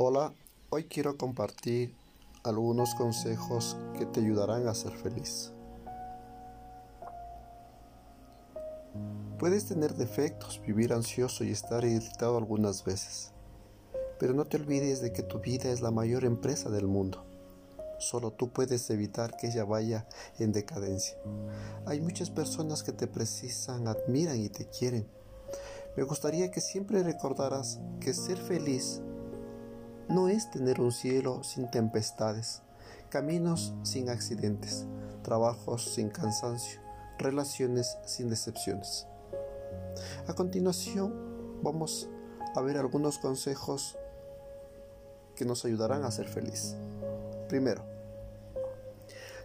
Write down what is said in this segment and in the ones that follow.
Hola, hoy quiero compartir algunos consejos que te ayudarán a ser feliz. Puedes tener defectos, vivir ansioso y estar irritado algunas veces, pero no te olvides de que tu vida es la mayor empresa del mundo. Solo tú puedes evitar que ella vaya en decadencia. Hay muchas personas que te precisan, admiran y te quieren. Me gustaría que siempre recordaras que ser feliz no es tener un cielo sin tempestades, caminos sin accidentes, trabajos sin cansancio, relaciones sin decepciones. A continuación vamos a ver algunos consejos que nos ayudarán a ser feliz. Primero,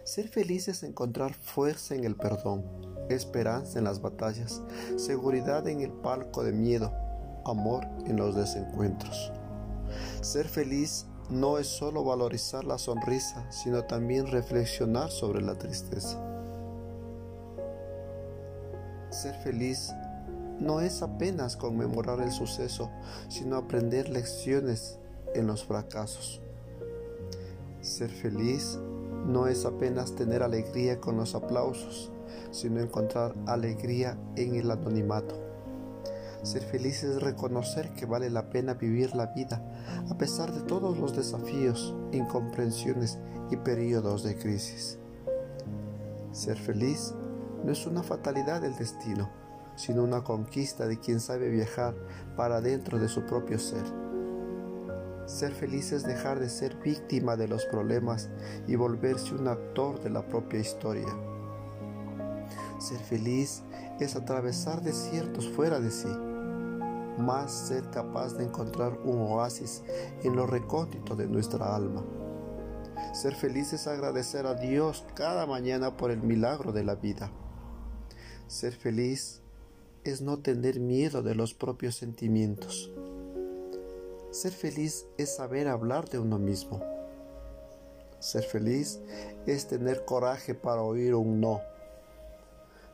ser feliz es encontrar fuerza en el perdón, esperanza en las batallas, seguridad en el palco de miedo, amor en los desencuentros. Ser feliz no es solo valorizar la sonrisa, sino también reflexionar sobre la tristeza. Ser feliz no es apenas conmemorar el suceso, sino aprender lecciones en los fracasos. Ser feliz no es apenas tener alegría con los aplausos, sino encontrar alegría en el anonimato. Ser feliz es reconocer que vale la pena vivir la vida a pesar de todos los desafíos, incomprensiones y periodos de crisis. Ser feliz no es una fatalidad del destino, sino una conquista de quien sabe viajar para dentro de su propio ser. Ser feliz es dejar de ser víctima de los problemas y volverse un actor de la propia historia. Ser feliz es atravesar desiertos fuera de sí más ser capaz de encontrar un oasis en lo recóndito de nuestra alma. Ser feliz es agradecer a Dios cada mañana por el milagro de la vida. Ser feliz es no tener miedo de los propios sentimientos. Ser feliz es saber hablar de uno mismo. Ser feliz es tener coraje para oír un no.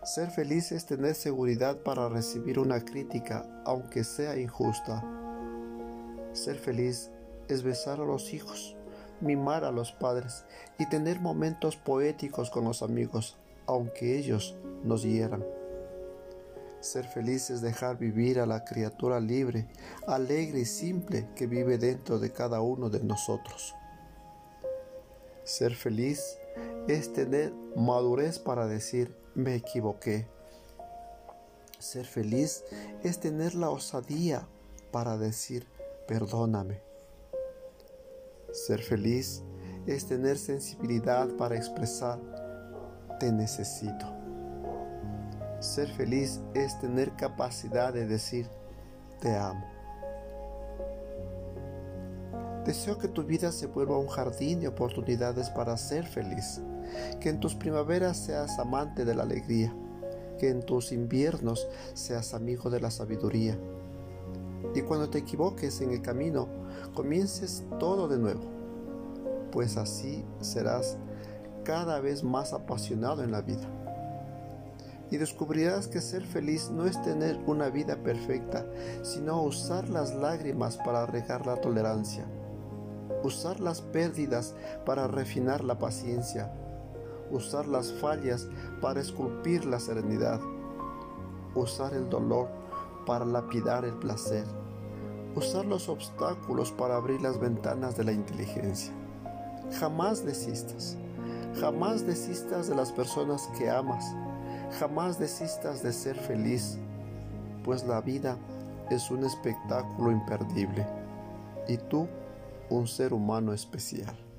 Ser feliz es tener seguridad para recibir una crítica, aunque sea injusta. Ser feliz es besar a los hijos, mimar a los padres y tener momentos poéticos con los amigos, aunque ellos nos hieran. Ser feliz es dejar vivir a la criatura libre, alegre y simple que vive dentro de cada uno de nosotros. Ser feliz es tener madurez para decir me equivoqué. Ser feliz es tener la osadía para decir perdóname. Ser feliz es tener sensibilidad para expresar te necesito. Ser feliz es tener capacidad de decir te amo. Deseo que tu vida se vuelva un jardín de oportunidades para ser feliz que en tus primaveras seas amante de la alegría, que en tus inviernos seas amigo de la sabiduría. Y cuando te equivoques en el camino, comiences todo de nuevo, pues así serás cada vez más apasionado en la vida. Y descubrirás que ser feliz no es tener una vida perfecta, sino usar las lágrimas para regar la tolerancia, usar las pérdidas para refinar la paciencia, usar las fallas para esculpir la serenidad, usar el dolor para lapidar el placer, usar los obstáculos para abrir las ventanas de la inteligencia. Jamás desistas, jamás desistas de las personas que amas, jamás desistas de ser feliz, pues la vida es un espectáculo imperdible y tú un ser humano especial.